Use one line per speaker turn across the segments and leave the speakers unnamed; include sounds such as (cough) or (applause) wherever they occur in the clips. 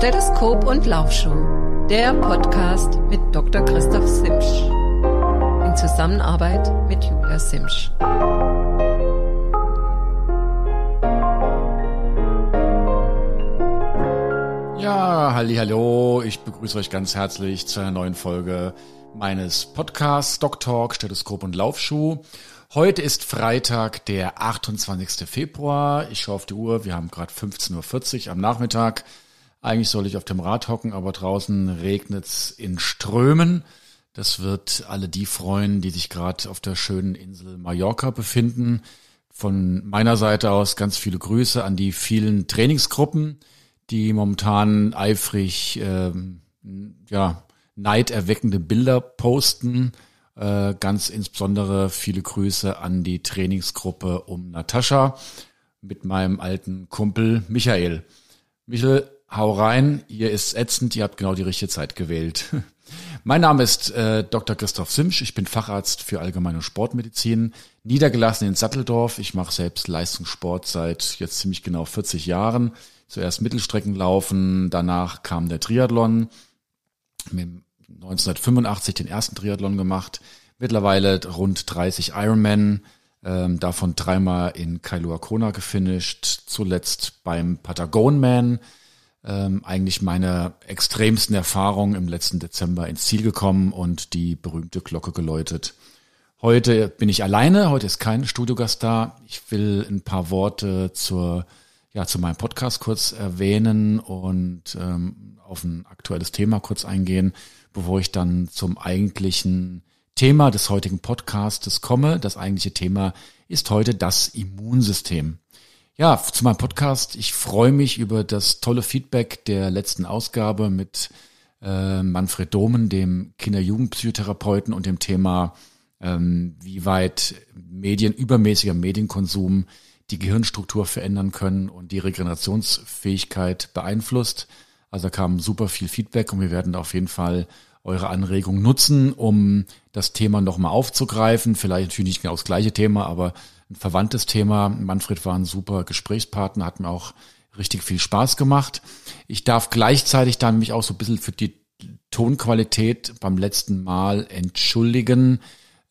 Stethoskop und Laufschuh, der Podcast mit Dr. Christoph Simsch. In Zusammenarbeit mit Julia Simsch.
Ja, halli, hallo, ich begrüße euch ganz herzlich zu einer neuen Folge meines Podcasts Doc Talk, Stethoskop und Laufschuh. Heute ist Freitag, der 28. Februar. Ich schaue auf die Uhr, wir haben gerade 15.40 Uhr am Nachmittag. Eigentlich soll ich auf dem Rad hocken, aber draußen regnet's in Strömen. Das wird alle die freuen, die sich gerade auf der schönen Insel Mallorca befinden. Von meiner Seite aus ganz viele Grüße an die vielen Trainingsgruppen, die momentan eifrig ähm, ja, neiderweckende Bilder posten äh, ganz insbesondere viele Grüße an die Trainingsgruppe um Natascha mit meinem alten Kumpel Michael. Michael, hau rein, ihr ist ätzend, ihr habt genau die richtige Zeit gewählt. (laughs) Mein Name ist äh, Dr. Christoph Simsch, ich bin Facharzt für allgemeine Sportmedizin, niedergelassen in Satteldorf. Ich mache selbst Leistungssport seit jetzt ziemlich genau 40 Jahren. Zuerst Mittelstreckenlaufen, danach kam der Triathlon mit 1985 den ersten Triathlon gemacht, mittlerweile rund 30 Ironman, ähm, davon dreimal in Kailua Kona gefinisht, zuletzt beim Patagonman, ähm, eigentlich meine extremsten Erfahrungen im letzten Dezember ins Ziel gekommen und die berühmte Glocke geläutet. Heute bin ich alleine, heute ist kein Studiogast da. Ich will ein paar Worte zur, ja, zu meinem Podcast kurz erwähnen und ähm, auf ein aktuelles Thema kurz eingehen bevor ich dann zum eigentlichen Thema des heutigen Podcastes komme. Das eigentliche Thema ist heute das Immunsystem. Ja, zu meinem Podcast. Ich freue mich über das tolle Feedback der letzten Ausgabe mit äh, Manfred Domen, dem Kinder-Jugendpsychotherapeuten und dem Thema, ähm, wie weit Medien, übermäßiger Medienkonsum die Gehirnstruktur verändern können und die Regenerationsfähigkeit beeinflusst. Also da kam super viel Feedback und wir werden auf jeden Fall eure Anregung nutzen, um das Thema nochmal aufzugreifen. Vielleicht natürlich nicht genau das gleiche Thema, aber ein verwandtes Thema. Manfred war ein super Gesprächspartner, hat mir auch richtig viel Spaß gemacht. Ich darf gleichzeitig dann mich auch so ein bisschen für die Tonqualität beim letzten Mal entschuldigen.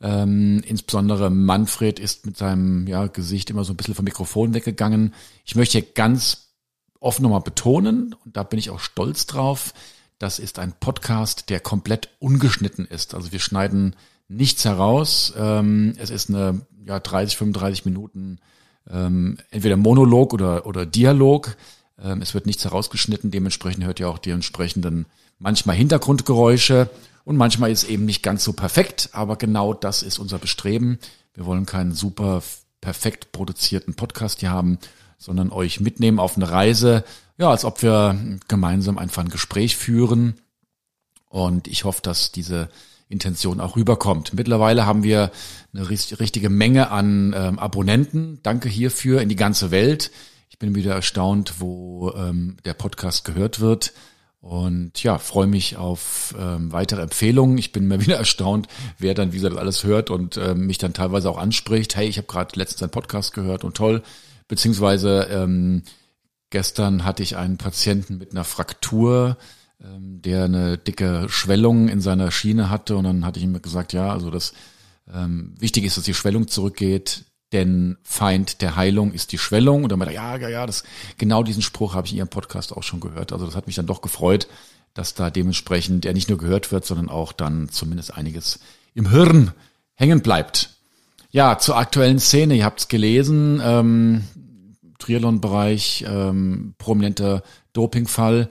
Ähm, insbesondere Manfred ist mit seinem ja, Gesicht immer so ein bisschen vom Mikrofon weggegangen. Ich möchte ganz offen nochmal betonen, und da bin ich auch stolz drauf, das ist ein Podcast, der komplett ungeschnitten ist. Also wir schneiden nichts heraus. Ähm, es ist eine ja, 30, 35 Minuten ähm, entweder Monolog oder, oder Dialog. Ähm, es wird nichts herausgeschnitten. Dementsprechend hört ihr auch die entsprechenden manchmal Hintergrundgeräusche. Und manchmal ist eben nicht ganz so perfekt, aber genau das ist unser Bestreben. Wir wollen keinen super perfekt produzierten Podcast hier haben, sondern euch mitnehmen auf eine Reise, ja, als ob wir gemeinsam einfach ein Gespräch führen. Und ich hoffe, dass diese Intention auch rüberkommt. Mittlerweile haben wir eine richtige Menge an ähm, Abonnenten. Danke hierfür in die ganze Welt. Ich bin wieder erstaunt, wo ähm, der Podcast gehört wird. Und ja, freue mich auf ähm, weitere Empfehlungen. Ich bin mir (laughs) wieder erstaunt, wer dann, wie gesagt, alles hört und ähm, mich dann teilweise auch anspricht. Hey, ich habe gerade letztens einen Podcast gehört und toll beziehungsweise ähm, gestern hatte ich einen Patienten mit einer Fraktur, ähm, der eine dicke Schwellung in seiner Schiene hatte und dann hatte ich ihm gesagt, ja, also das ähm, wichtig ist, dass die Schwellung zurückgeht, denn Feind der Heilung ist die Schwellung. Und dann meinte er, ja, ja, ja, das, genau diesen Spruch habe ich in Ihrem Podcast auch schon gehört. Also das hat mich dann doch gefreut, dass da dementsprechend er nicht nur gehört wird, sondern auch dann zumindest einiges im Hirn hängen bleibt. Ja, zur aktuellen Szene, ihr habt es gelesen, ähm, Triathlon-Bereich, ähm, prominenter Dopingfall.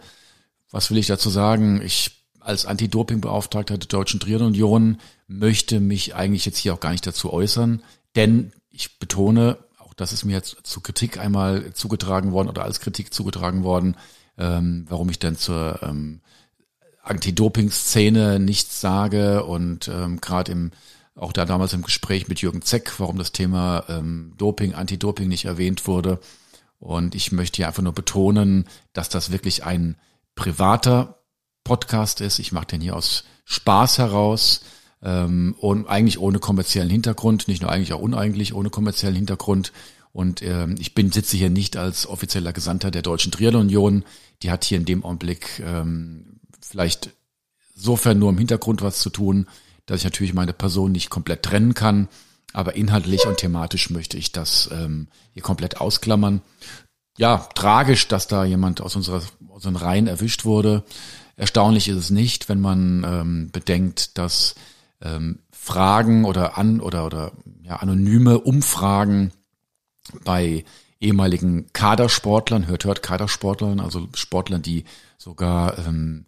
Was will ich dazu sagen? Ich als Anti-Doping-Beauftragter der Deutschen Triathlon-Union möchte mich eigentlich jetzt hier auch gar nicht dazu äußern, denn ich betone, auch das ist mir jetzt zu Kritik einmal zugetragen worden oder als Kritik zugetragen worden, ähm, warum ich dann zur ähm, Anti-Doping-Szene nichts sage und ähm, gerade im auch da damals im Gespräch mit Jürgen Zeck, warum das Thema ähm, Doping, Anti-Doping nicht erwähnt wurde. Und ich möchte hier einfach nur betonen, dass das wirklich ein privater Podcast ist. Ich mache den hier aus Spaß heraus ähm, und eigentlich ohne kommerziellen Hintergrund, nicht nur eigentlich auch uneigentlich ohne kommerziellen Hintergrund. Und ähm, ich bin sitze hier nicht als offizieller Gesandter der Deutschen Triathlon Union. Die hat hier in dem Augenblick ähm, vielleicht insofern nur im Hintergrund was zu tun, dass ich natürlich meine Person nicht komplett trennen kann. Aber inhaltlich und thematisch möchte ich das ähm, hier komplett ausklammern. Ja, tragisch, dass da jemand aus unserer aus unseren Reihen erwischt wurde. Erstaunlich ist es nicht, wenn man ähm, bedenkt, dass ähm, Fragen oder an oder oder ja, anonyme Umfragen bei ehemaligen Kadersportlern, hört hört Kadersportlern, also Sportlern, die sogar ähm,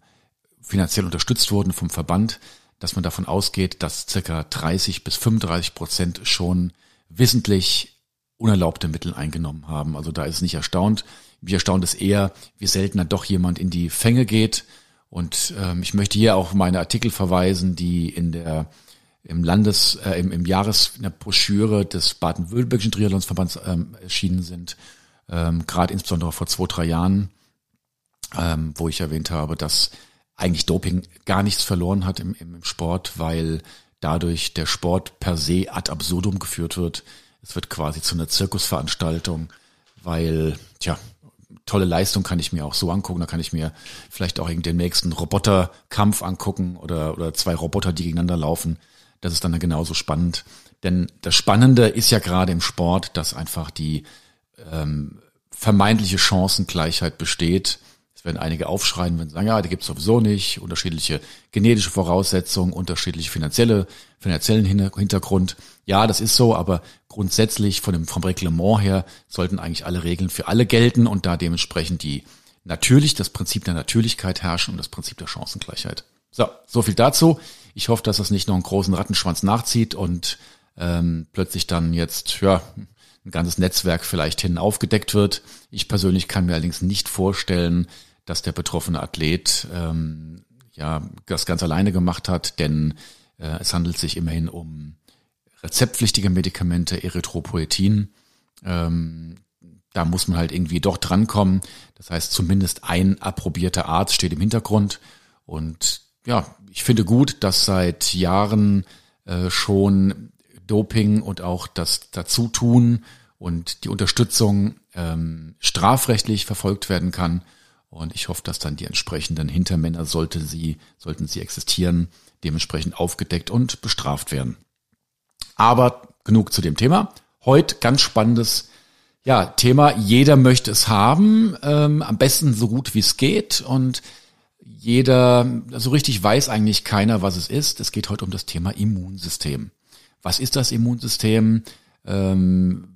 finanziell unterstützt wurden vom Verband, dass man davon ausgeht, dass circa 30 bis 35 Prozent schon wissentlich unerlaubte Mittel eingenommen haben. Also da ist es nicht erstaunt. Wie erstaunt es eher, wie selten dann doch jemand in die Fänge geht. Und ähm, ich möchte hier auch meine Artikel verweisen, die in der im Landes, äh, im, im Jahres in der Broschüre des Baden-Württembergischen Triathlonsverbands ähm, erschienen sind, ähm, gerade insbesondere vor zwei, drei Jahren, ähm, wo ich erwähnt habe, dass eigentlich Doping gar nichts verloren hat im, im Sport, weil dadurch der Sport per se ad absurdum geführt wird. Es wird quasi zu einer Zirkusveranstaltung, weil, tja, tolle Leistung kann ich mir auch so angucken. Da kann ich mir vielleicht auch den nächsten Roboterkampf angucken oder, oder zwei Roboter, die gegeneinander laufen. Das ist dann genauso spannend. Denn das Spannende ist ja gerade im Sport, dass einfach die ähm, vermeintliche Chancengleichheit besteht es werden einige aufschreien, wenn sie sagen, ja, die gibt es sowieso nicht, unterschiedliche genetische Voraussetzungen, unterschiedliche finanzielle, finanziellen Hintergrund. Ja, das ist so, aber grundsätzlich von dem, vom Reglement her sollten eigentlich alle Regeln für alle gelten und da dementsprechend die natürlich, das Prinzip der Natürlichkeit herrschen und das Prinzip der Chancengleichheit. So, so viel dazu. Ich hoffe, dass das nicht noch einen großen Rattenschwanz nachzieht und ähm, plötzlich dann jetzt, ja, ein ganzes Netzwerk vielleicht hin aufgedeckt wird. Ich persönlich kann mir allerdings nicht vorstellen, dass der betroffene Athlet ähm, ja das ganz alleine gemacht hat, denn äh, es handelt sich immerhin um rezeptpflichtige Medikamente, Erythropoetin. Ähm, da muss man halt irgendwie doch drankommen. Das heißt, zumindest ein approbierter Arzt steht im Hintergrund. Und ja, ich finde gut, dass seit Jahren äh, schon Doping und auch das Dazutun und die Unterstützung ähm, strafrechtlich verfolgt werden kann. Und ich hoffe, dass dann die entsprechenden Hintermänner, sollte sie, sollten sie existieren, dementsprechend aufgedeckt und bestraft werden. Aber genug zu dem Thema. Heute ganz spannendes ja, Thema. Jeder möchte es haben, ähm, am besten so gut wie es geht. Und jeder, so richtig weiß eigentlich keiner, was es ist. Es geht heute um das Thema Immunsystem. Was ist das Immunsystem? Ähm,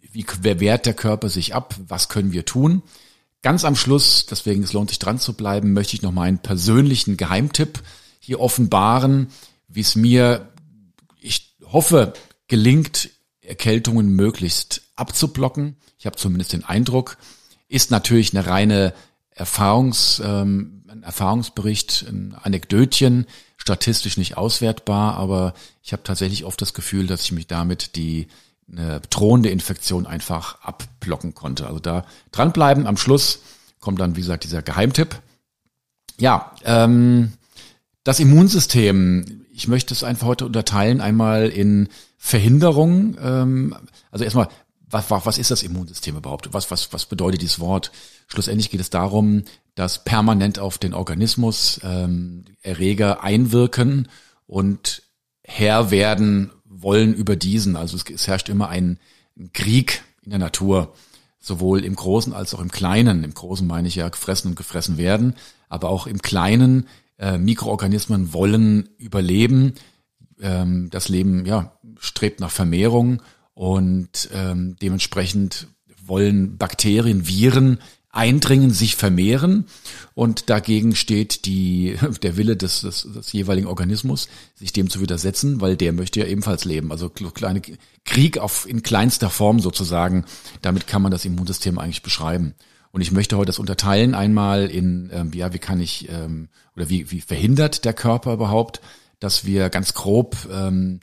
wie wer wehrt der Körper sich ab? Was können wir tun? Ganz am Schluss, deswegen es lohnt sich dran zu bleiben, möchte ich noch meinen persönlichen Geheimtipp hier offenbaren, wie es mir, ich hoffe, gelingt, Erkältungen möglichst abzublocken. Ich habe zumindest den Eindruck, ist natürlich eine reine Erfahrungs, ähm, ein Erfahrungsbericht, ein Anekdötchen, statistisch nicht auswertbar, aber ich habe tatsächlich oft das Gefühl, dass ich mich damit die eine drohende Infektion einfach abblocken konnte. Also da dranbleiben. Am Schluss kommt dann, wie gesagt, dieser Geheimtipp. Ja, ähm, das Immunsystem, ich möchte es einfach heute unterteilen, einmal in Verhinderung. Ähm, also erstmal, was, was ist das Immunsystem überhaupt? Was, was, was bedeutet dieses Wort? Schlussendlich geht es darum, dass permanent auf den Organismus ähm, Erreger einwirken und Herr werden wollen über diesen. Also es, es herrscht immer ein Krieg in der Natur, sowohl im Großen als auch im Kleinen. Im Großen meine ich ja gefressen und gefressen werden, aber auch im Kleinen. Äh, Mikroorganismen wollen überleben. Ähm, das Leben ja strebt nach Vermehrung und ähm, dementsprechend wollen Bakterien, Viren eindringen, sich vermehren und dagegen steht die, (laughs) der Wille des, des, des jeweiligen Organismus, sich dem zu widersetzen, weil der möchte ja ebenfalls leben. Also kleine Krieg auf, in kleinster Form sozusagen, damit kann man das Immunsystem eigentlich beschreiben. Und ich möchte heute das unterteilen einmal in, ähm, ja, wie kann ich, ähm, oder wie, wie verhindert der Körper überhaupt, dass wir ganz grob ähm,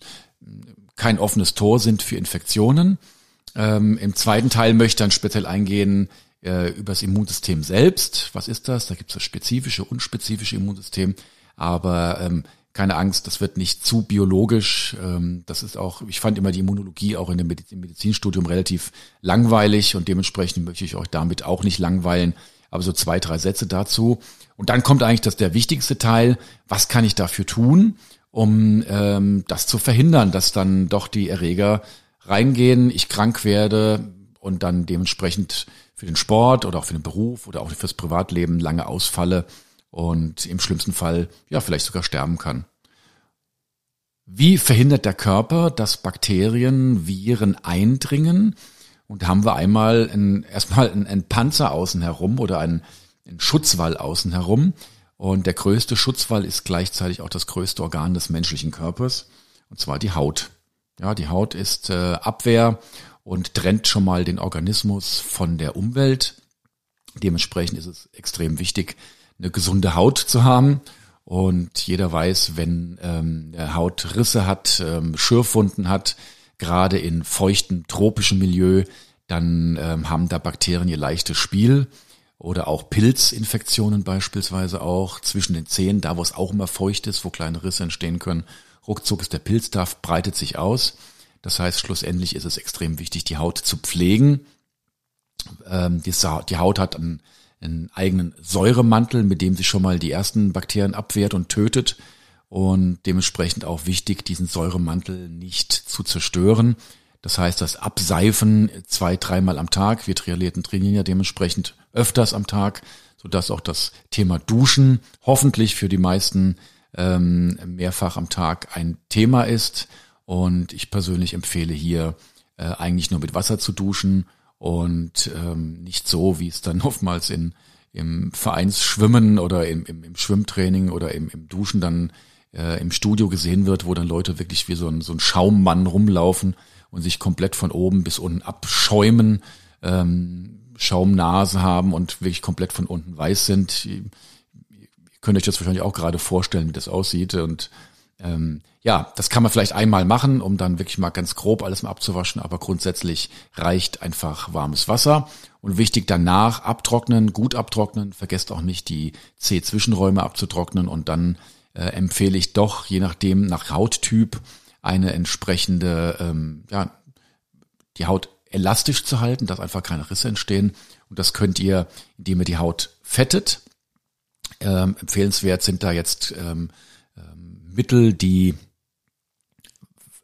kein offenes Tor sind für Infektionen. Ähm, Im zweiten Teil möchte ich dann speziell eingehen, äh, über das Immunsystem selbst. Was ist das? Da gibt es das spezifische, unspezifische Immunsystem. Aber ähm, keine Angst, das wird nicht zu biologisch. Ähm, das ist auch, ich fand immer die Immunologie auch in dem Medizinstudium relativ langweilig und dementsprechend möchte ich euch damit auch nicht langweilen. Aber so zwei, drei Sätze dazu. Und dann kommt eigentlich das der wichtigste Teil. Was kann ich dafür tun, um ähm, das zu verhindern, dass dann doch die Erreger reingehen, ich krank werde und dann dementsprechend für den Sport oder auch für den Beruf oder auch fürs Privatleben lange ausfalle und im schlimmsten Fall ja vielleicht sogar sterben kann. Wie verhindert der Körper, dass Bakterien, Viren eindringen? Und da haben wir einmal ein, erstmal einen Panzer außen herum oder einen, einen Schutzwall außen herum. Und der größte Schutzwall ist gleichzeitig auch das größte Organ des menschlichen Körpers, und zwar die Haut. Ja, die Haut ist äh, Abwehr und trennt schon mal den Organismus von der Umwelt. Dementsprechend ist es extrem wichtig, eine gesunde Haut zu haben. Und jeder weiß, wenn ähm, Haut Risse hat, ähm, Schürfwunden hat, gerade in feuchten tropischen Milieu, dann ähm, haben da Bakterien ihr leichtes Spiel oder auch Pilzinfektionen beispielsweise auch zwischen den Zähnen, da wo es auch immer feucht ist, wo kleine Risse entstehen können. Ruckzuck ist der Pilz da, breitet sich aus. Das heißt, schlussendlich ist es extrem wichtig, die Haut zu pflegen. Ähm, die, Haut hat einen einen eigenen Säuremantel, mit dem sich schon mal die ersten Bakterien abwehrt und tötet. Und dementsprechend auch wichtig, diesen Säuremantel nicht zu zerstören. Das heißt, das Abseifen zwei, dreimal am Tag. Wir Triathleten trainieren ja dementsprechend öfters am Tag, sodass auch das Thema Duschen hoffentlich für die meisten ähm, mehrfach am Tag ein Thema ist. Und ich persönlich empfehle hier äh, eigentlich nur mit Wasser zu duschen und ähm, nicht so, wie es dann (laughs) oftmals in im Vereinsschwimmen oder im, im, im Schwimmtraining oder im, im Duschen dann äh, im Studio gesehen wird, wo dann Leute wirklich wie so ein, so ein Schaummann rumlaufen und sich komplett von oben bis unten abschäumen, ähm, Schaumnase haben und wirklich komplett von unten weiß sind. Ihr, könnt euch das wahrscheinlich auch gerade vorstellen, wie das aussieht und ähm, ja, das kann man vielleicht einmal machen, um dann wirklich mal ganz grob alles mal abzuwaschen, aber grundsätzlich reicht einfach warmes Wasser. Und wichtig danach abtrocknen, gut abtrocknen. Vergesst auch nicht, die C-Zwischenräume abzutrocknen und dann äh, empfehle ich doch, je nachdem, nach Hauttyp, eine entsprechende, ähm, ja, die Haut elastisch zu halten, dass einfach keine Risse entstehen. Und das könnt ihr, indem ihr die Haut fettet. Ähm, empfehlenswert sind da jetzt ähm, Mittel, die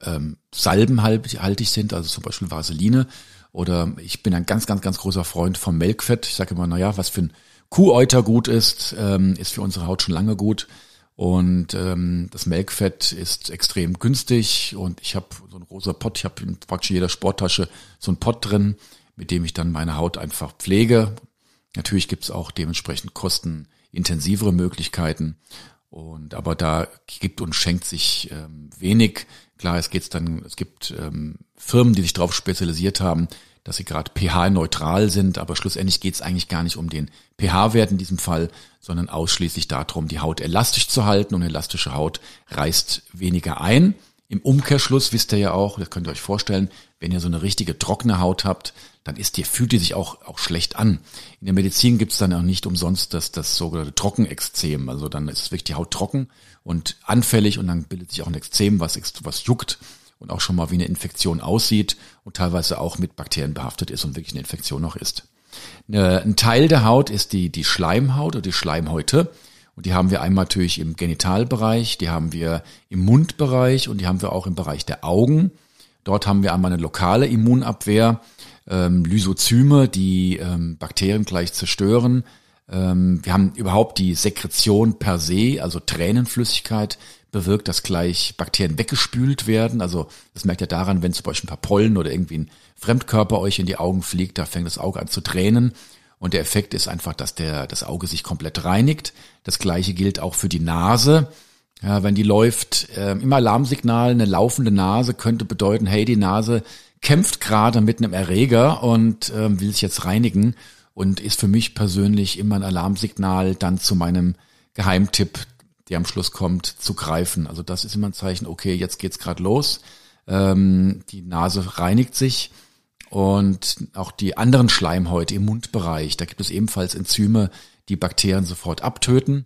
ähm, salbenhaltig sind, also zum Beispiel Vaseline. Oder ich bin ein ganz, ganz, ganz großer Freund vom Melkfett. Ich sage immer, naja, was für ein Kuhäuter gut ist, ähm, ist für unsere Haut schon lange gut. Und ähm, das Melkfett ist extrem günstig und ich habe so ein rosa Pott, ich habe in praktisch jeder Sporttasche so ein Pott drin, mit dem ich dann meine Haut einfach pflege. Natürlich gibt's auch dementsprechend kostenintensivere Möglichkeiten. Und aber da gibt und schenkt sich ähm, wenig. Klar, es geht's dann, es gibt ähm, Firmen, die sich darauf spezialisiert haben, dass sie gerade pH-neutral sind, aber schlussendlich geht's eigentlich gar nicht um den pH-Wert in diesem Fall, sondern ausschließlich darum, die Haut elastisch zu halten und elastische Haut reißt weniger ein. Im Umkehrschluss wisst ihr ja auch, das könnt ihr euch vorstellen, wenn ihr so eine richtige trockene Haut habt, dann ist die, fühlt die sich auch, auch schlecht an. In der Medizin gibt's dann auch nicht umsonst das, das sogenannte Trockenexzem. Also dann ist wirklich die Haut trocken und anfällig und dann bildet sich auch ein Exzem, was, was juckt und auch schon mal wie eine Infektion aussieht und teilweise auch mit Bakterien behaftet ist und wirklich eine Infektion noch ist. Ein Teil der Haut ist die, die Schleimhaut oder die Schleimhäute. Und die haben wir einmal natürlich im Genitalbereich, die haben wir im Mundbereich und die haben wir auch im Bereich der Augen. Dort haben wir einmal eine lokale Immunabwehr, ähm, Lysozyme, die ähm, Bakterien gleich zerstören. Ähm, wir haben überhaupt die Sekretion per se, also Tränenflüssigkeit, bewirkt, dass gleich Bakterien weggespült werden. Also das merkt ihr daran, wenn zum Beispiel ein paar Pollen oder irgendwie ein Fremdkörper euch in die Augen fliegt, da fängt das Auge an zu tränen. Und der Effekt ist einfach, dass der, das Auge sich komplett reinigt. Das gleiche gilt auch für die Nase. Ja, wenn die läuft, äh, im Alarmsignal, eine laufende Nase könnte bedeuten, hey, die Nase kämpft gerade mit einem Erreger und äh, will sich jetzt reinigen und ist für mich persönlich immer ein Alarmsignal, dann zu meinem Geheimtipp, der am Schluss kommt, zu greifen. Also das ist immer ein Zeichen, okay, jetzt geht's gerade los. Ähm, die Nase reinigt sich und auch die anderen Schleimhäute im Mundbereich, da gibt es ebenfalls Enzyme, die Bakterien sofort abtöten.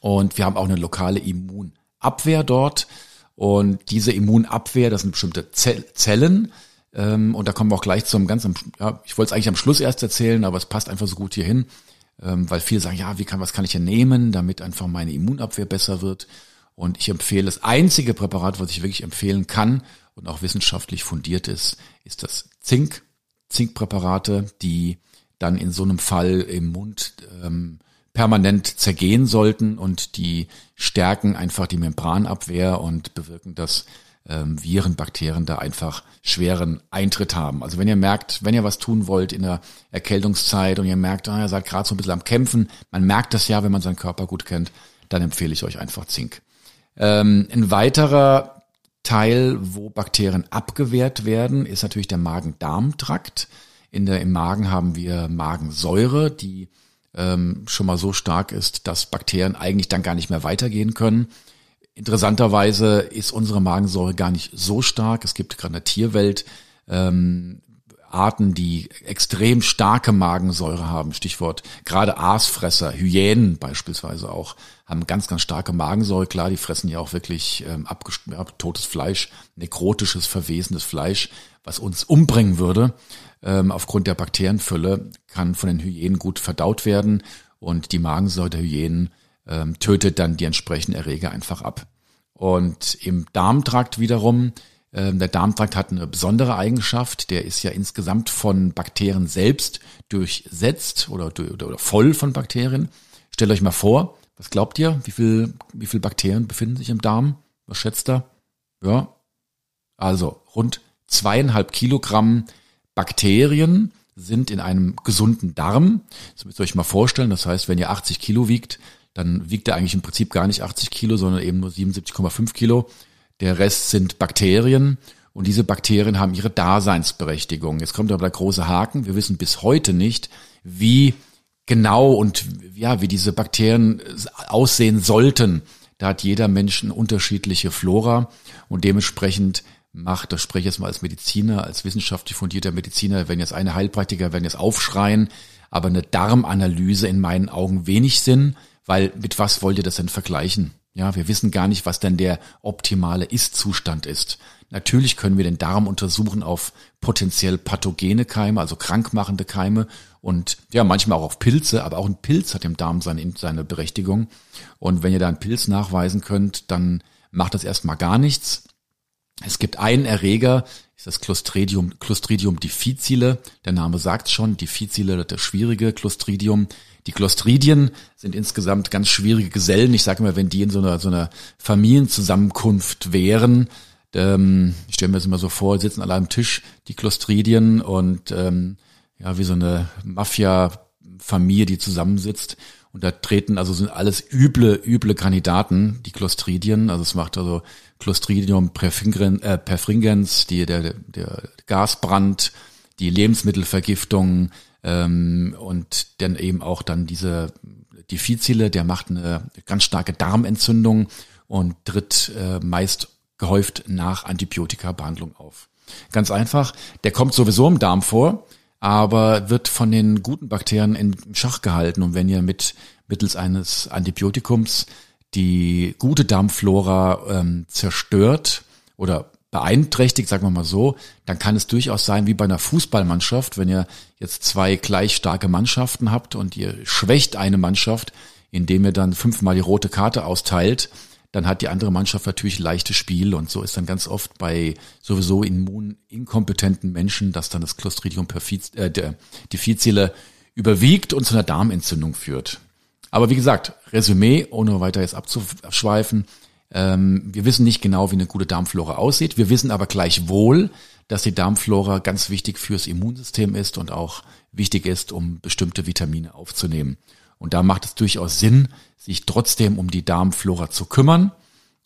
Und wir haben auch eine lokale Immunabwehr. Dort. Und diese Immunabwehr, das sind bestimmte Zellen. Ähm, und da kommen wir auch gleich zum ganz, ja, ich wollte es eigentlich am Schluss erst erzählen, aber es passt einfach so gut hier hin, ähm, weil viele sagen, ja, wie kann, was kann ich denn nehmen, damit einfach meine Immunabwehr besser wird. Und ich empfehle, das einzige Präparat, was ich wirklich empfehlen kann und auch wissenschaftlich fundiert ist, ist das Zink. Zinkpräparate, die dann in so einem Fall im Mund ähm, permanent zergehen sollten und die stärken einfach die Membranabwehr und bewirken, dass ähm, Viren, Bakterien da einfach schweren Eintritt haben. Also wenn ihr merkt, wenn ihr was tun wollt in der Erkältungszeit und ihr merkt, ah, ihr seid gerade so ein bisschen am Kämpfen, man merkt das ja, wenn man seinen Körper gut kennt, dann empfehle ich euch einfach Zink. Ähm, ein weiterer Teil, wo Bakterien abgewehrt werden, ist natürlich der Magen-Darm-Trakt. In der, Im Magen haben wir Magensäure, die ähm, schon mal so stark ist, dass Bakterien eigentlich dann gar nicht mehr weitergehen können. Interessanterweise ist unsere Magensäure gar nicht so stark. Es gibt gerade in der Tierwelt ähm, Arten, die extrem starke Magensäure haben. Stichwort gerade Aasfresser, Hyänen beispielsweise auch, haben ganz, ganz starke Magensäure. Klar, die fressen ja auch wirklich ähm, totes Fleisch, nekrotisches, verwesendes Fleisch, was uns umbringen würde. Ähm, aufgrund der Bakterienfülle kann von den Hyänen gut verdaut werden und die Magensäure der Hyänen ähm, tötet dann die entsprechenden Erreger einfach ab. Und im Darmtrakt wiederum ähm, der Darmtrakt hat eine besondere Eigenschaft. Der ist ja insgesamt von Bakterien selbst durchsetzt oder, oder, oder voll von Bakterien. Stellt euch mal vor, was glaubt ihr? Wie viel, wie viel Bakterien befinden sich im Darm? Was schätzt ihr? Ja. Also rund zweieinhalb Kilogramm Bakterien sind in einem gesunden Darm. Das müsst ihr euch mal vorstellen. Das heißt, wenn ihr 80 Kilo wiegt, dann wiegt er eigentlich im Prinzip gar nicht 80 Kilo, sondern eben nur 77,5 Kilo. Der Rest sind Bakterien und diese Bakterien haben ihre Daseinsberechtigung. Jetzt kommt aber der große Haken. Wir wissen bis heute nicht, wie genau und ja, wie diese Bakterien aussehen sollten. Da hat jeder Mensch eine unterschiedliche Flora und dementsprechend macht, das spreche ich jetzt mal als Mediziner, als wissenschaftlich fundierter Mediziner, wenn jetzt eine Heilpraktiker werden jetzt aufschreien, aber eine Darmanalyse in meinen Augen wenig Sinn, weil mit was wollt ihr das denn vergleichen? Ja, wir wissen gar nicht, was denn der optimale Ist-Zustand ist. Natürlich können wir den Darm untersuchen auf potenziell pathogene Keime, also krankmachende Keime und ja, manchmal auch auf Pilze, aber auch ein Pilz hat im Darm seine, seine Berechtigung. Und wenn ihr da einen Pilz nachweisen könnt, dann macht das erstmal gar nichts. Es gibt einen Erreger, ist das Clostridium, Clostridium difficile. Der Name sagt schon, difficile, das schwierige Clostridium. Die Clostridien sind insgesamt ganz schwierige Gesellen. Ich sage immer, wenn die in so einer, so einer Familienzusammenkunft wären, ähm, ich stelle mir das immer so vor, sitzen alle am Tisch, die Clostridien und ähm, ja, wie so eine Mafia-Familie, die zusammensitzt. Und da treten, also sind alles üble, üble Kandidaten, die Clostridien. Also es macht also Clostridium perfringens, äh, die, der, der Gasbrand, die Lebensmittelvergiftung, ähm, und dann eben auch dann diese Diffizile, der macht eine ganz starke Darmentzündung und tritt äh, meist gehäuft nach Antibiotika-Behandlung auf. Ganz einfach, der kommt sowieso im Darm vor, aber wird von den guten Bakterien in Schach gehalten. Und wenn ihr mit mittels eines Antibiotikums die gute Darmflora ähm, zerstört oder beeinträchtigt, sagen wir mal so, dann kann es durchaus sein, wie bei einer Fußballmannschaft, wenn ihr jetzt zwei gleich starke Mannschaften habt und ihr schwächt eine Mannschaft, indem ihr dann fünfmal die rote Karte austeilt, dann hat die andere Mannschaft natürlich leichtes Spiel und so ist dann ganz oft bei sowieso immuninkompetenten Menschen, dass dann das Clostridium äh, difficile überwiegt und zu einer Darmentzündung führt. Aber wie gesagt, Resümee, ohne weiter jetzt abzuschweifen, ähm, wir wissen nicht genau, wie eine gute Darmflora aussieht. Wir wissen aber gleichwohl, dass die Darmflora ganz wichtig fürs Immunsystem ist und auch wichtig ist, um bestimmte Vitamine aufzunehmen. Und da macht es durchaus Sinn, sich trotzdem um die Darmflora zu kümmern.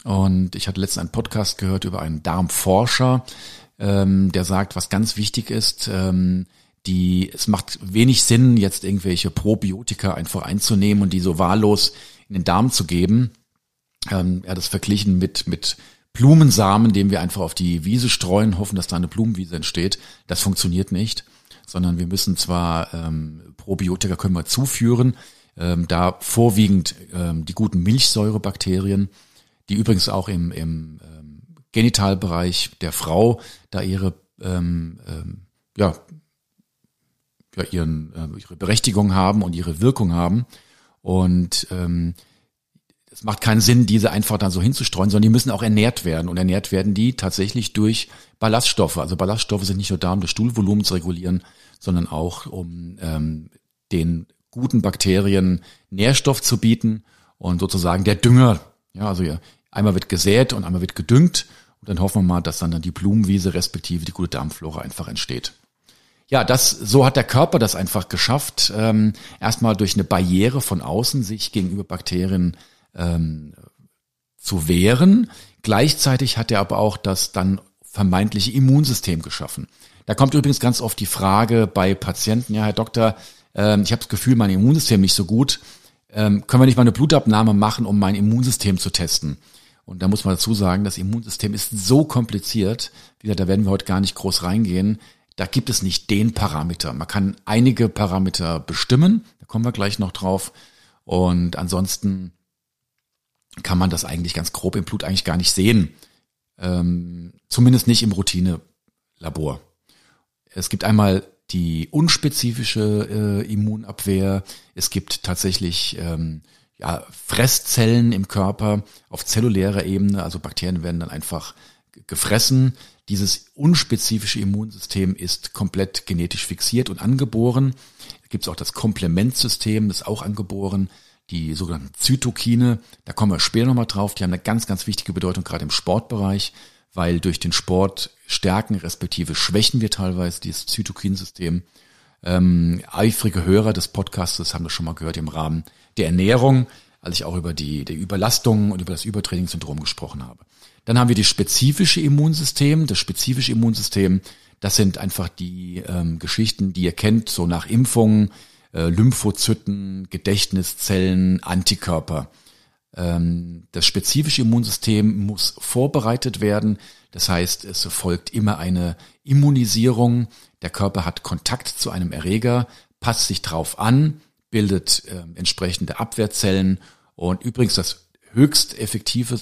Und ich hatte letztens einen Podcast gehört über einen Darmforscher, ähm, der sagt, was ganz wichtig ist, ähm, die, es macht wenig Sinn, jetzt irgendwelche Probiotika einfach einzunehmen und die so wahllos in den Darm zu geben, ähm, er hat es verglichen mit, mit Blumensamen, den wir einfach auf die Wiese streuen, hoffen, dass da eine Blumenwiese entsteht. Das funktioniert nicht, sondern wir müssen zwar ähm, Probiotika können wir zuführen, ähm, da vorwiegend ähm, die guten Milchsäurebakterien, die übrigens auch im, im ähm, Genitalbereich der Frau da ihre ähm, ähm, ja, ja ihren, äh, ihre Berechtigung haben und ihre Wirkung haben. Und ähm, es macht keinen Sinn, diese einfach dann so hinzustreuen, sondern die müssen auch ernährt werden. Und ernährt werden die tatsächlich durch Ballaststoffe. Also Ballaststoffe sind nicht nur da, um das Stuhlvolumen zu regulieren, sondern auch um ähm, den guten Bakterien Nährstoff zu bieten und sozusagen der Dünger. Ja, also einmal wird gesät und einmal wird gedüngt und dann hoffen wir mal, dass dann, die Blumenwiese respektive die gute Darmflora einfach entsteht. Ja, das, so hat der Körper das einfach geschafft, ähm, erstmal durch eine Barriere von außen sich gegenüber Bakterien ähm, zu wehren. Gleichzeitig hat er aber auch das dann vermeintliche Immunsystem geschaffen. Da kommt übrigens ganz oft die Frage bei Patienten, ja, Herr Doktor, ähm, ich habe das Gefühl, mein Immunsystem nicht so gut. Ähm, können wir nicht mal eine Blutabnahme machen, um mein Immunsystem zu testen? Und da muss man dazu sagen, das Immunsystem ist so kompliziert, wieder, da werden wir heute gar nicht groß reingehen. Da gibt es nicht den Parameter. Man kann einige Parameter bestimmen, da kommen wir gleich noch drauf. Und ansonsten kann man das eigentlich ganz grob im Blut eigentlich gar nicht sehen. Ähm, zumindest nicht im Routine-Labor. Es gibt einmal die unspezifische äh, Immunabwehr. Es gibt tatsächlich ähm, ja, Fresszellen im Körper auf zellulärer Ebene. Also Bakterien werden dann einfach gefressen. Dieses unspezifische Immunsystem ist komplett genetisch fixiert und angeboren. Es gibt auch das Komplementsystem, das ist auch angeboren die sogenannten Zytokine. Da kommen wir später nochmal drauf. Die haben eine ganz, ganz wichtige Bedeutung, gerade im Sportbereich, weil durch den Sport stärken respektive schwächen wir teilweise dieses Zytokinsystem. Ähm, eifrige Hörer des Podcasts haben das schon mal gehört im Rahmen der Ernährung, als ich auch über die, die Überlastung und über das Übertrainingssyndrom gesprochen habe. Dann haben wir die spezifische Immunsystem. Das spezifische Immunsystem, das sind einfach die ähm, Geschichten, die ihr kennt, so nach Impfungen, äh, Lymphozyten, Gedächtniszellen, Antikörper. Ähm, das spezifische Immunsystem muss vorbereitet werden. Das heißt, es folgt immer eine Immunisierung. Der Körper hat Kontakt zu einem Erreger, passt sich drauf an, bildet äh, entsprechende Abwehrzellen und übrigens das höchst effektive,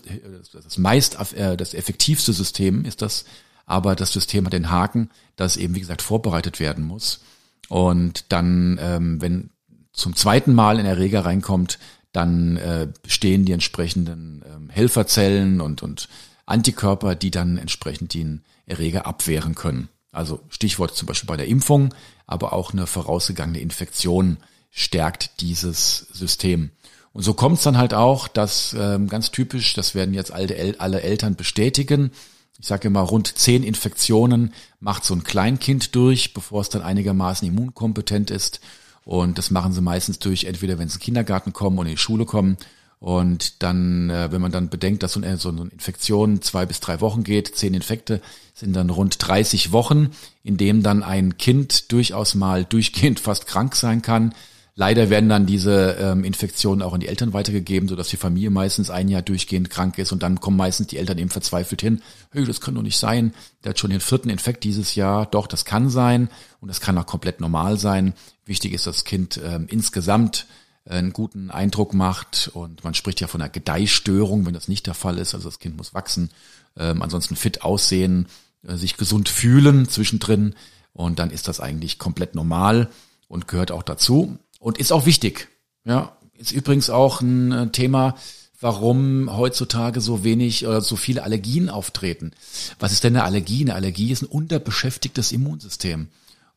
das meist äh, das effektivste System ist das, aber das System hat den Haken, dass eben wie gesagt vorbereitet werden muss. Und dann, ähm, wenn zum zweiten Mal ein Erreger reinkommt, dann äh, bestehen die entsprechenden ähm, Helferzellen und, und Antikörper, die dann entsprechend den Erreger abwehren können. Also Stichwort zum Beispiel bei der Impfung, aber auch eine vorausgegangene Infektion stärkt dieses System. Und so kommt es dann halt auch, dass ähm, ganz typisch, das werden jetzt alle, alle Eltern bestätigen, ich sage immer, rund zehn Infektionen macht so ein Kleinkind durch, bevor es dann einigermaßen immunkompetent ist. Und das machen sie meistens durch, entweder wenn sie in den Kindergarten kommen oder in die Schule kommen. Und dann, äh, wenn man dann bedenkt, dass so eine, so eine Infektion zwei bis drei Wochen geht, zehn Infekte sind dann rund 30 Wochen, in dem dann ein Kind durchaus mal durchgehend fast krank sein kann, Leider werden dann diese ähm, Infektionen auch an die Eltern weitergegeben, sodass die Familie meistens ein Jahr durchgehend krank ist und dann kommen meistens die Eltern eben verzweifelt hin, hey, das kann doch nicht sein, der hat schon den vierten Infekt dieses Jahr. Doch, das kann sein und das kann auch komplett normal sein. Wichtig ist, dass das Kind ähm, insgesamt äh, einen guten Eindruck macht und man spricht ja von einer Gedeihstörung, wenn das nicht der Fall ist. Also das Kind muss wachsen, ähm, ansonsten fit aussehen, äh, sich gesund fühlen zwischendrin und dann ist das eigentlich komplett normal und gehört auch dazu. Und ist auch wichtig. Ja, ist übrigens auch ein äh, Thema, warum heutzutage so wenig oder so viele Allergien auftreten. Was ist denn eine Allergie? Eine Allergie ist ein unterbeschäftigtes Immunsystem.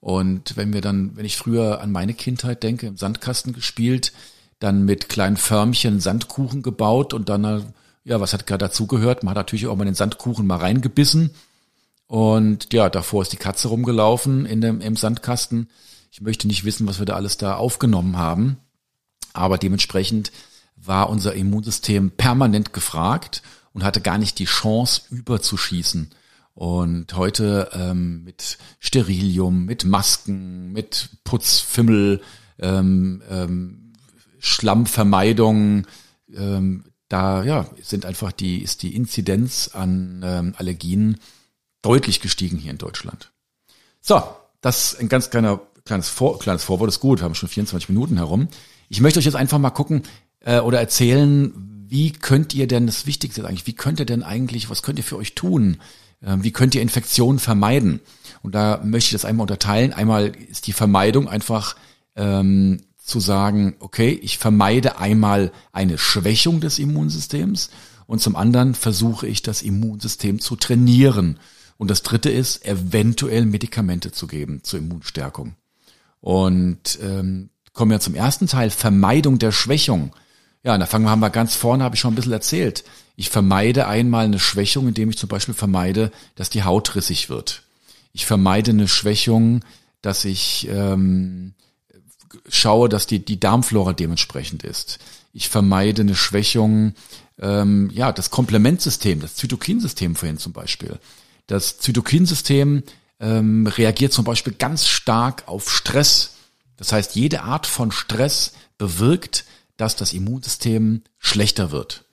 Und wenn wir dann, wenn ich früher an meine Kindheit denke, im Sandkasten gespielt, dann mit kleinen Förmchen Sandkuchen gebaut und dann, äh, ja, was hat gerade dazugehört? Man hat natürlich auch mal den Sandkuchen mal reingebissen. Und ja, davor ist die Katze rumgelaufen in dem, im Sandkasten. Ich möchte nicht wissen, was wir da alles da aufgenommen haben. Aber dementsprechend war unser Immunsystem permanent gefragt und hatte gar nicht die Chance, überzuschießen. Und heute ähm, mit Sterilium, mit Masken, mit Putzfimmel, ähm, ähm, Schlammvermeidung, ähm, da ja sind einfach die ist die Inzidenz an ähm, Allergien deutlich gestiegen hier in Deutschland. So, das ist ein ganz kleiner kleines, Vor kleines Vorwort ist gut, wir haben schon 24 Minuten herum. Ich möchte euch jetzt einfach mal gucken äh, oder erzählen, wie könnt ihr denn, das Wichtigste ist eigentlich, wie könnt ihr denn eigentlich, was könnt ihr für euch tun? Ähm, wie könnt ihr Infektionen vermeiden? Und da möchte ich das einmal unterteilen. Einmal ist die Vermeidung einfach ähm, zu sagen, okay, ich vermeide einmal eine Schwächung des Immunsystems und zum anderen versuche ich das Immunsystem zu trainieren. Und das dritte ist, eventuell Medikamente zu geben zur Immunstärkung. Und ähm, kommen wir zum ersten Teil, Vermeidung der Schwächung. Ja, da fangen wir, haben wir ganz vorne, habe ich schon ein bisschen erzählt. Ich vermeide einmal eine Schwächung, indem ich zum Beispiel vermeide, dass die Haut rissig wird. Ich vermeide eine Schwächung, dass ich ähm, schaue, dass die, die Darmflora dementsprechend ist. Ich vermeide eine Schwächung, ähm, ja, das Komplementsystem, das Zytokinsystem vorhin zum Beispiel. Das Zytokinsystem ähm, reagiert zum Beispiel ganz stark auf Stress. Das heißt, jede Art von Stress bewirkt, dass das Immunsystem schlechter wird.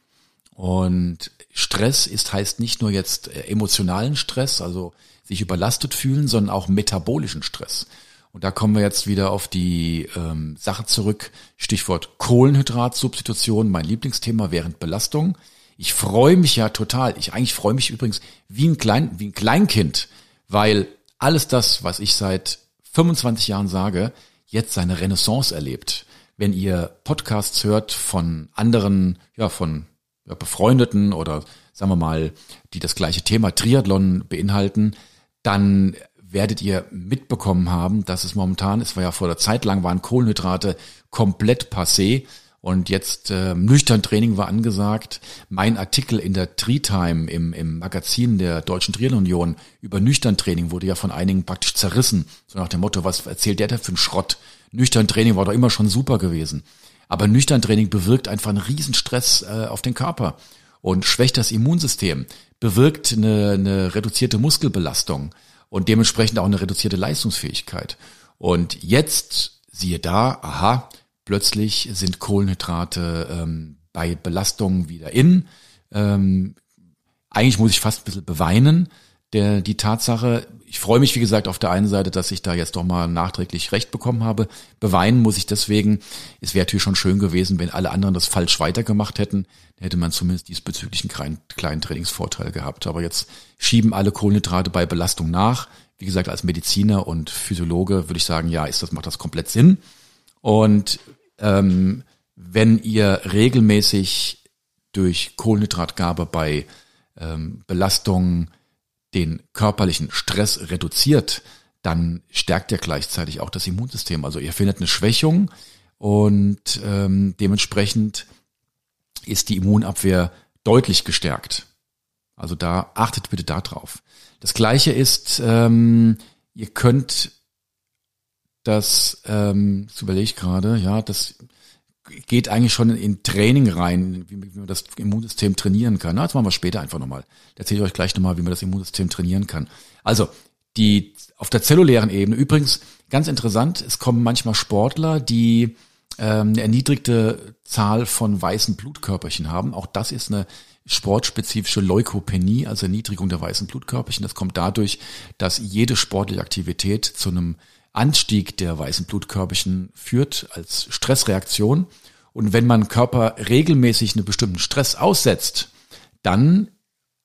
Und Stress ist heißt nicht nur jetzt äh, emotionalen Stress, also sich überlastet fühlen, sondern auch metabolischen Stress. Und da kommen wir jetzt wieder auf die ähm, Sache zurück. Stichwort Kohlenhydratsubstitution, mein Lieblingsthema während Belastung. Ich freue mich ja total. Ich eigentlich freue mich übrigens wie ein Klein, wie ein Kleinkind, weil alles das, was ich seit 25 Jahren sage, jetzt seine Renaissance erlebt. Wenn ihr Podcasts hört von anderen, ja, von ja, befreundeten oder sagen wir mal, die das gleiche Thema Triathlon beinhalten, dann werdet ihr mitbekommen haben, dass es momentan, es war ja vor der Zeit lang, waren Kohlenhydrate komplett passé und jetzt äh, nüchtern Training war angesagt. Mein Artikel in der Tri-Time im, im Magazin der Deutschen Triathlon-Union über nüchtern Training wurde ja von einigen praktisch zerrissen. So nach dem Motto, was erzählt der da für einen Schrott? Nüchtern Training war doch immer schon super gewesen. Aber nüchtern Training bewirkt einfach einen Riesenstress äh, auf den Körper und schwächt das Immunsystem, bewirkt eine, eine reduzierte Muskelbelastung und dementsprechend auch eine reduzierte Leistungsfähigkeit. Und jetzt siehe da, aha, plötzlich sind Kohlenhydrate ähm, bei Belastungen wieder in. Ähm, eigentlich muss ich fast ein bisschen beweinen, der, die Tatsache, ich freue mich, wie gesagt, auf der einen Seite, dass ich da jetzt doch mal nachträglich recht bekommen habe. Beweinen muss ich deswegen. Es wäre natürlich schon schön gewesen, wenn alle anderen das falsch weitergemacht hätten. Dann hätte man zumindest diesbezüglich einen kleinen, kleinen Trainingsvorteil gehabt. Aber jetzt schieben alle Kohlenhydrate bei Belastung nach. Wie gesagt, als Mediziner und Physiologe würde ich sagen, ja, ist das, macht das komplett Sinn. Und ähm, wenn ihr regelmäßig durch Kohlenhydratgabe bei ähm, Belastungen den körperlichen Stress reduziert, dann stärkt er gleichzeitig auch das Immunsystem. Also ihr findet eine Schwächung und ähm, dementsprechend ist die Immunabwehr deutlich gestärkt. Also da achtet bitte darauf. Das gleiche ist, ähm, ihr könnt das, ähm, das überlege ich gerade, ja, das geht eigentlich schon in Training rein, wie, wie man das Immunsystem trainieren kann. Na, das machen wir später einfach nochmal. Da erzähle ich euch gleich nochmal, wie man das Immunsystem trainieren kann. Also, die auf der zellulären Ebene, übrigens ganz interessant, es kommen manchmal Sportler, die ähm, eine erniedrigte Zahl von weißen Blutkörperchen haben. Auch das ist eine sportspezifische Leukopenie, also Erniedrigung der weißen Blutkörperchen. Das kommt dadurch, dass jede sportliche Aktivität zu einem Anstieg der weißen Blutkörperchen führt als Stressreaktion. Und wenn man Körper regelmäßig einen bestimmten Stress aussetzt, dann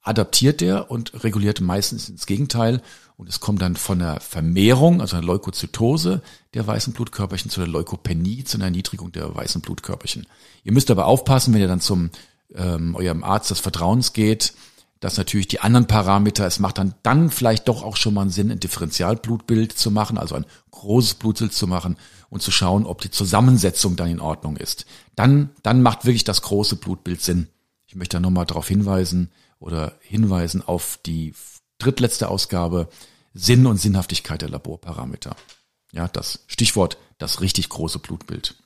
adaptiert er und reguliert meistens ins Gegenteil. Und es kommt dann von der Vermehrung, also einer Leukozytose der weißen Blutkörperchen zu der Leukopenie, zu einer Erniedrigung der weißen Blutkörperchen. Ihr müsst aber aufpassen, wenn ihr dann zum ähm, eurem Arzt des Vertrauens geht, dass natürlich die anderen Parameter, es macht dann, dann vielleicht doch auch schon mal einen Sinn, ein Differentialblutbild zu machen, also ein großes Blutbild zu machen und zu schauen, ob die Zusammensetzung dann in Ordnung ist. Dann, dann macht wirklich das große Blutbild Sinn. Ich möchte da nochmal darauf hinweisen oder hinweisen auf die drittletzte Ausgabe Sinn und Sinnhaftigkeit der Laborparameter. Ja, das Stichwort, das richtig große Blutbild.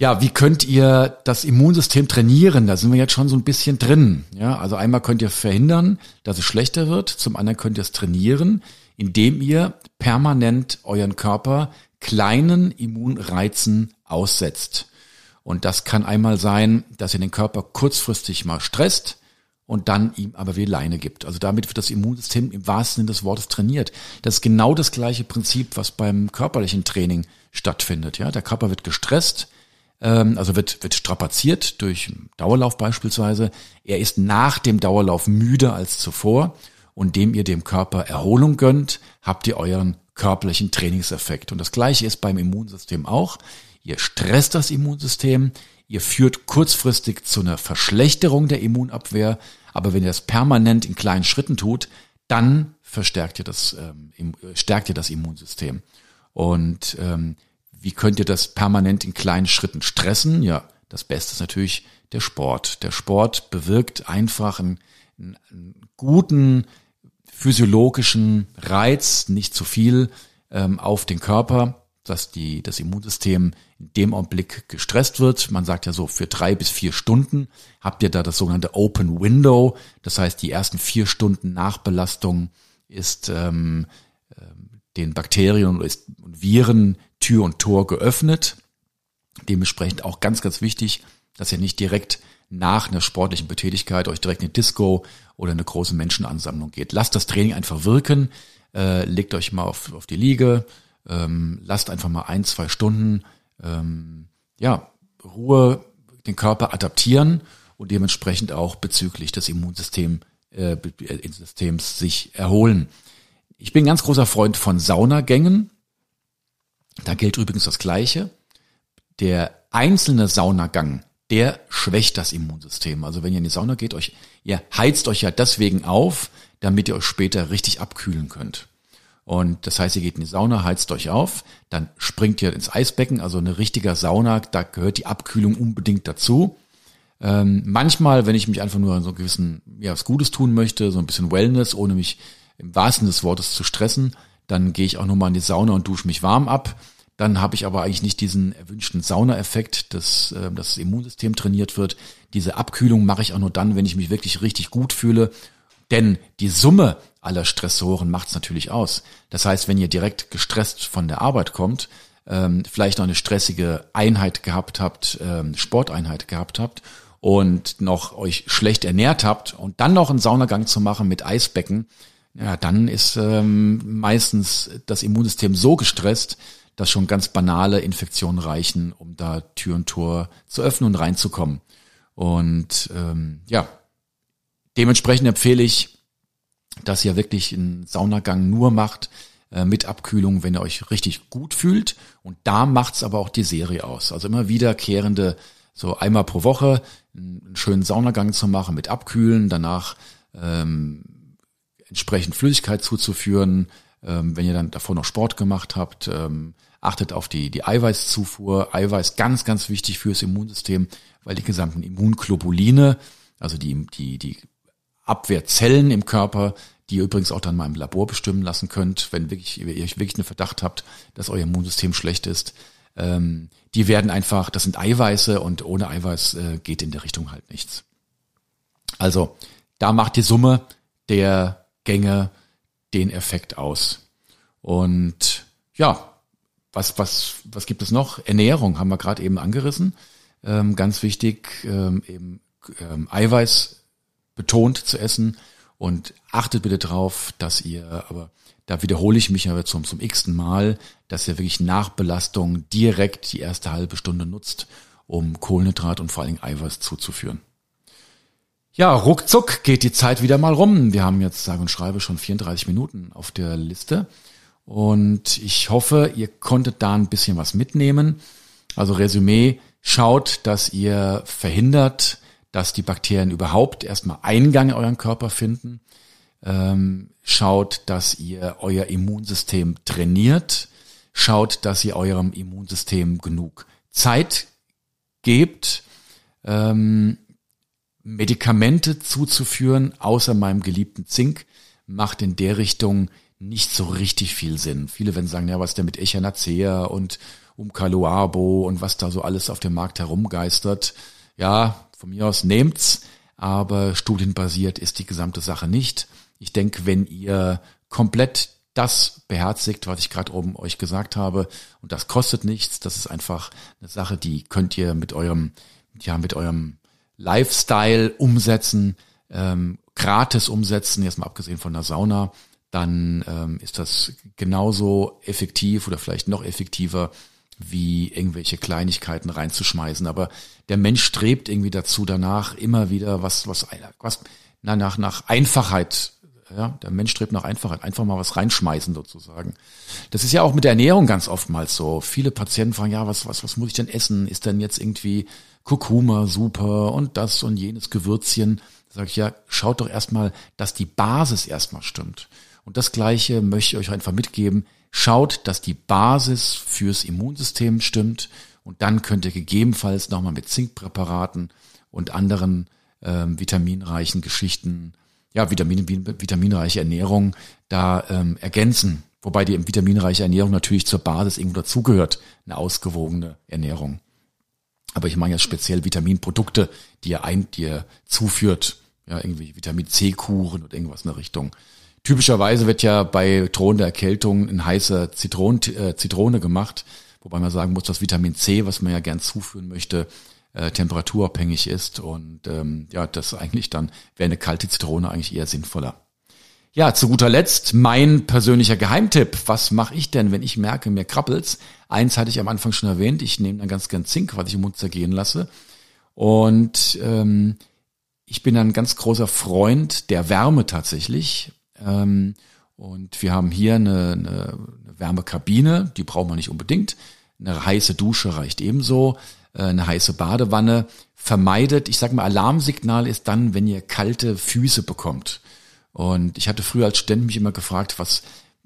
Ja, wie könnt ihr das Immunsystem trainieren? Da sind wir jetzt schon so ein bisschen drin. Ja, also einmal könnt ihr verhindern, dass es schlechter wird. Zum anderen könnt ihr es trainieren, indem ihr permanent euren Körper kleinen Immunreizen aussetzt. Und das kann einmal sein, dass ihr den Körper kurzfristig mal stresst und dann ihm aber wie Leine gibt. Also damit wird das Immunsystem im wahrsten Sinne des Wortes trainiert. Das ist genau das gleiche Prinzip, was beim körperlichen Training stattfindet. Ja, der Körper wird gestresst, also wird, wird strapaziert durch Dauerlauf beispielsweise. Er ist nach dem Dauerlauf müder als zuvor und dem ihr dem Körper Erholung gönnt, habt ihr euren körperlichen Trainingseffekt. Und das gleiche ist beim Immunsystem auch. Ihr stresst das Immunsystem, ihr führt kurzfristig zu einer Verschlechterung der Immunabwehr, aber wenn ihr das permanent in kleinen Schritten tut, dann verstärkt ihr das, ähm, stärkt ihr das Immunsystem. Und ähm, wie könnt ihr das permanent in kleinen Schritten stressen? Ja, das Beste ist natürlich der Sport. Der Sport bewirkt einfach einen, einen guten physiologischen Reiz, nicht zu viel, ähm, auf den Körper, dass die, das Immunsystem in dem Augenblick gestresst wird. Man sagt ja so, für drei bis vier Stunden habt ihr da das sogenannte Open Window. Das heißt, die ersten vier Stunden nach Belastung ist ähm, ähm den Bakterien und Viren Tür und Tor geöffnet. Dementsprechend auch ganz, ganz wichtig, dass ihr nicht direkt nach einer sportlichen Betätigkeit euch direkt eine Disco oder eine große Menschenansammlung geht. Lasst das Training einfach wirken, äh, legt euch mal auf, auf die Liege, ähm, lasst einfach mal ein, zwei Stunden ähm, ja, Ruhe, den Körper adaptieren und dementsprechend auch bezüglich des Immunsystems äh, Systems sich erholen. Ich bin ganz großer Freund von Saunagängen. Da gilt übrigens das Gleiche. Der einzelne Saunagang, der schwächt das Immunsystem. Also wenn ihr in die Sauna geht, euch, ihr heizt euch ja deswegen auf, damit ihr euch später richtig abkühlen könnt. Und das heißt, ihr geht in die Sauna, heizt euch auf, dann springt ihr ins Eisbecken, also eine richtige Sauna, da gehört die Abkühlung unbedingt dazu. Ähm, manchmal, wenn ich mich einfach nur an so gewissen, ja, was Gutes tun möchte, so ein bisschen Wellness, ohne mich im wahrsten des Wortes zu stressen, dann gehe ich auch nochmal in die Sauna und dusche mich warm ab. Dann habe ich aber eigentlich nicht diesen erwünschten Saunaeffekt, dass, äh, das Immunsystem trainiert wird. Diese Abkühlung mache ich auch nur dann, wenn ich mich wirklich richtig gut fühle. Denn die Summe aller Stressoren macht es natürlich aus. Das heißt, wenn ihr direkt gestresst von der Arbeit kommt, ähm, vielleicht noch eine stressige Einheit gehabt habt, ähm, Sporteinheit gehabt habt und noch euch schlecht ernährt habt und dann noch einen Saunagang zu machen mit Eisbecken, ja, dann ist ähm, meistens das Immunsystem so gestresst, dass schon ganz banale Infektionen reichen, um da Tür und Tor zu öffnen und reinzukommen. Und ähm, ja, dementsprechend empfehle ich, dass ihr wirklich einen Saunagang nur macht äh, mit Abkühlung, wenn ihr euch richtig gut fühlt. Und da macht's aber auch die Serie aus. Also immer wiederkehrende, so einmal pro Woche einen schönen Saunagang zu machen mit Abkühlen, danach ähm, entsprechend Flüssigkeit zuzuführen. Ähm, wenn ihr dann davor noch Sport gemacht habt, ähm, achtet auf die, die Eiweißzufuhr. Eiweiß ganz, ganz wichtig fürs Immunsystem, weil die gesamten Immunglobuline, also die, die, die Abwehrzellen im Körper, die ihr übrigens auch dann mal im Labor bestimmen lassen könnt, wenn wirklich, ihr wirklich einen Verdacht habt, dass euer Immunsystem schlecht ist. Ähm, die werden einfach, das sind Eiweiße und ohne Eiweiß äh, geht in der Richtung halt nichts. Also da macht die Summe der Gänge den Effekt aus. Und ja, was, was, was gibt es noch? Ernährung haben wir gerade eben angerissen. Ähm, ganz wichtig, ähm, eben ähm, Eiweiß betont zu essen und achtet bitte drauf, dass ihr, aber da wiederhole ich mich aber zum, zum x-ten Mal, dass ihr wirklich nach Belastung direkt die erste halbe Stunde nutzt, um Kohlenhydrat und vor allen Dingen Eiweiß zuzuführen. Ja, ruckzuck geht die Zeit wieder mal rum. Wir haben jetzt, sage und schreibe, schon 34 Minuten auf der Liste. Und ich hoffe, ihr konntet da ein bisschen was mitnehmen. Also Resümee, schaut, dass ihr verhindert, dass die Bakterien überhaupt erstmal Eingang in euren Körper finden. Ähm, schaut, dass ihr euer Immunsystem trainiert. Schaut, dass ihr eurem Immunsystem genug Zeit gebt. Ähm, Medikamente zuzuführen, außer meinem geliebten Zink, macht in der Richtung nicht so richtig viel Sinn. Viele werden sagen, ja, was denn mit Echinacea und Umkaloabo und was da so alles auf dem Markt herumgeistert. Ja, von mir aus nehmt's, aber studienbasiert ist die gesamte Sache nicht. Ich denke, wenn ihr komplett das beherzigt, was ich gerade oben euch gesagt habe, und das kostet nichts, das ist einfach eine Sache, die könnt ihr mit eurem, ja, mit eurem Lifestyle umsetzen, ähm, gratis umsetzen, jetzt mal abgesehen von der Sauna, dann ähm, ist das genauso effektiv oder vielleicht noch effektiver wie irgendwelche Kleinigkeiten reinzuschmeißen. Aber der Mensch strebt irgendwie dazu, danach immer wieder was, was, was na, nach, nach Einfachheit. Ja, der Mensch strebt nach Einfachheit, einfach mal was reinschmeißen sozusagen. Das ist ja auch mit der Ernährung ganz oftmals so. Viele Patienten fragen, ja, was, was, was muss ich denn essen? Ist denn jetzt irgendwie Kurkuma super und das und jenes Gewürzchen? Da sage ich ja, schaut doch erstmal, dass die Basis erstmal stimmt. Und das Gleiche möchte ich euch einfach mitgeben. Schaut, dass die Basis fürs Immunsystem stimmt und dann könnt ihr gegebenenfalls nochmal mit Zinkpräparaten und anderen ähm, vitaminreichen Geschichten, ja, Vitamin, vitaminreiche Ernährung da ähm, ergänzen. Wobei die vitaminreiche Ernährung natürlich zur Basis irgendwo dazugehört, eine ausgewogene Ernährung. Aber ich meine jetzt speziell Vitaminprodukte, die ihr ein, die ihr zuführt, ja, irgendwie Vitamin C-Kuren oder irgendwas in der Richtung. Typischerweise wird ja bei drohender Erkältung ein heißer Zitron, äh, Zitrone gemacht, wobei man sagen muss, dass Vitamin C, was man ja gern zuführen möchte, äh, temperaturabhängig ist und ähm, ja, das eigentlich dann wäre eine kalte Zitrone eigentlich eher sinnvoller. Ja, zu guter Letzt mein persönlicher Geheimtipp. Was mache ich denn, wenn ich merke, mir krabbelt's? Eins hatte ich am Anfang schon erwähnt, ich nehme dann ganz gern Zink, was ich im Mund zergehen lasse. Und ähm, ich bin ein ganz großer Freund der Wärme tatsächlich. Ähm, und wir haben hier eine, eine, Wärmekabine, die braucht man nicht unbedingt. Eine heiße Dusche reicht ebenso. Äh, eine heiße Badewanne vermeidet, ich sage mal, Alarmsignal ist dann, wenn ihr kalte Füße bekommt. Und ich hatte früher als Student mich immer gefragt, was,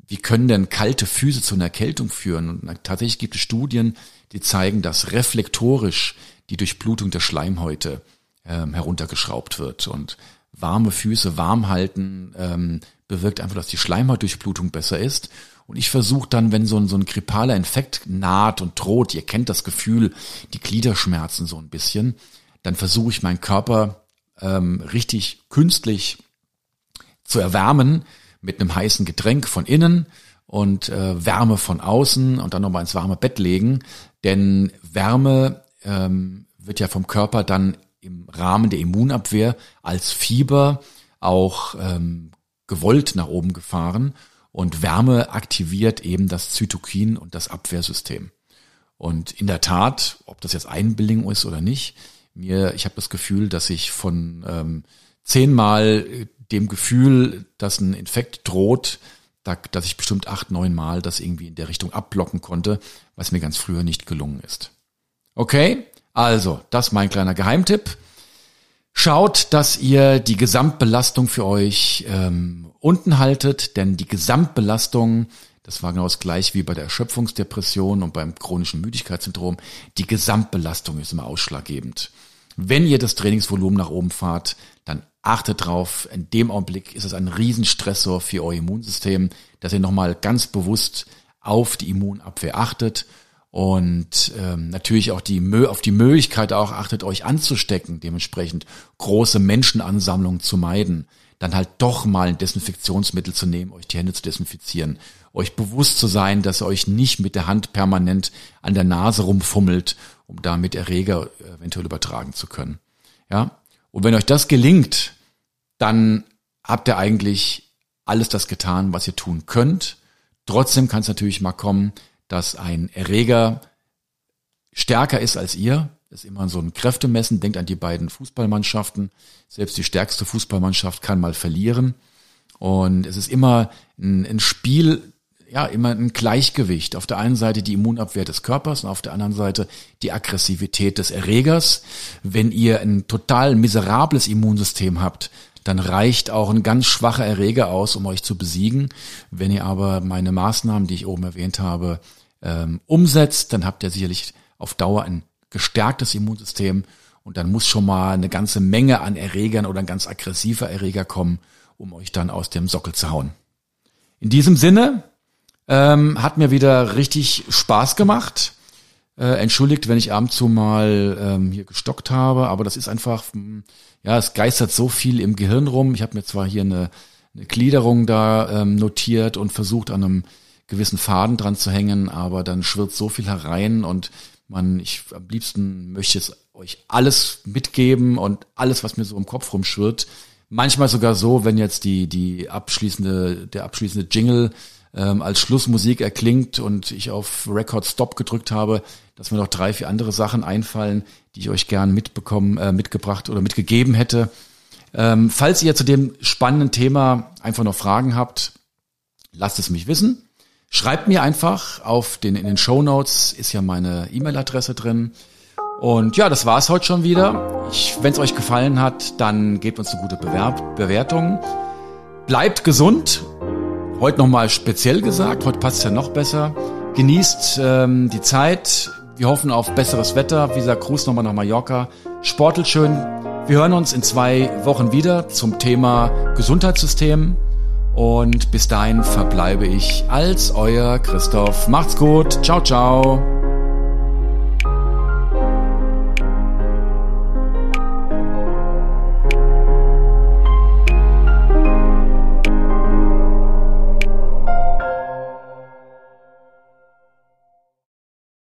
wie können denn kalte Füße zu einer Erkältung führen? Und tatsächlich gibt es Studien, die zeigen, dass reflektorisch die Durchblutung der Schleimhäute ähm, heruntergeschraubt wird. Und warme Füße warm halten ähm, bewirkt einfach, dass die Schleimhautdurchblutung besser ist. Und ich versuche dann, wenn so ein, so ein grippaler Infekt naht und droht, ihr kennt das Gefühl, die Gliederschmerzen so ein bisschen, dann versuche ich meinen Körper ähm, richtig künstlich zu erwärmen mit einem heißen Getränk von innen und äh, Wärme von außen und dann nochmal ins warme Bett legen. Denn Wärme ähm, wird ja vom Körper dann im Rahmen der Immunabwehr als Fieber auch ähm, gewollt nach oben gefahren und Wärme aktiviert eben das Zytokin und das Abwehrsystem. Und in der Tat, ob das jetzt Einbildung ist oder nicht, mir, ich habe das Gefühl, dass ich von ähm, zehnmal dem Gefühl, dass ein Infekt droht, da, dass ich bestimmt acht, neun Mal das irgendwie in der Richtung abblocken konnte, was mir ganz früher nicht gelungen ist. Okay, also, das ist mein kleiner Geheimtipp. Schaut, dass ihr die Gesamtbelastung für euch ähm, unten haltet, denn die Gesamtbelastung, das war genau das gleiche wie bei der Erschöpfungsdepression und beim chronischen Müdigkeitssyndrom, die Gesamtbelastung ist immer ausschlaggebend. Wenn ihr das Trainingsvolumen nach oben fahrt, achtet drauf, in dem Augenblick ist es ein Riesenstressor für euer Immunsystem, dass ihr nochmal ganz bewusst auf die Immunabwehr achtet und ähm, natürlich auch die auf die Möglichkeit auch achtet, euch anzustecken, dementsprechend große Menschenansammlungen zu meiden, dann halt doch mal ein Desinfektionsmittel zu nehmen, euch die Hände zu desinfizieren, euch bewusst zu sein, dass ihr euch nicht mit der Hand permanent an der Nase rumfummelt, um damit Erreger eventuell übertragen zu können. Ja, und wenn euch das gelingt, dann habt ihr eigentlich alles das getan, was ihr tun könnt. Trotzdem kann es natürlich mal kommen, dass ein Erreger stärker ist als ihr. Das ist immer so ein Kräftemessen. Denkt an die beiden Fußballmannschaften. Selbst die stärkste Fußballmannschaft kann mal verlieren. Und es ist immer ein, ein Spiel, ja, immer ein Gleichgewicht. Auf der einen Seite die Immunabwehr des Körpers und auf der anderen Seite die Aggressivität des Erregers. Wenn ihr ein total miserables Immunsystem habt, dann reicht auch ein ganz schwacher Erreger aus, um euch zu besiegen. Wenn ihr aber meine Maßnahmen, die ich oben erwähnt habe, ähm, umsetzt, dann habt ihr sicherlich auf Dauer ein gestärktes Immunsystem und dann muss schon mal eine ganze Menge an Erregern oder ein ganz aggressiver Erreger kommen, um euch dann aus dem Sockel zu hauen. In diesem Sinne ähm, hat mir wieder richtig Spaß gemacht. Äh, entschuldigt, wenn ich ab und zu mal ähm, hier gestockt habe, aber das ist einfach, hm, ja, es geistert so viel im Gehirn rum. Ich habe mir zwar hier eine, eine Gliederung da ähm, notiert und versucht an einem gewissen Faden dran zu hängen, aber dann schwirrt so viel herein und man, ich am liebsten möchte es euch alles mitgeben und alles, was mir so im Kopf rumschwirrt. Manchmal sogar so, wenn jetzt die, die abschließende, der abschließende Jingle ähm, als Schlussmusik erklingt und ich auf Record Stop gedrückt habe, dass mir noch drei, vier andere Sachen einfallen, die ich euch gern mitbekommen, äh, mitgebracht oder mitgegeben hätte. Ähm, falls ihr zu dem spannenden Thema einfach noch Fragen habt, lasst es mich wissen. Schreibt mir einfach auf den, in den Show Notes ist ja meine E-Mail-Adresse drin. Und ja, das war's heute schon wieder. Wenn es euch gefallen hat, dann gebt uns eine gute Bewerb Bewertung. Bleibt gesund. Heute nochmal speziell gesagt, heute passt ja noch besser. Genießt ähm, die Zeit. Wir hoffen auf besseres Wetter. Gesagt, Gruß nochmal nach Mallorca. Sportelt schön. Wir hören uns in zwei Wochen wieder zum Thema Gesundheitssystem. Und bis dahin verbleibe ich als euer Christoph. Macht's gut. Ciao, ciao.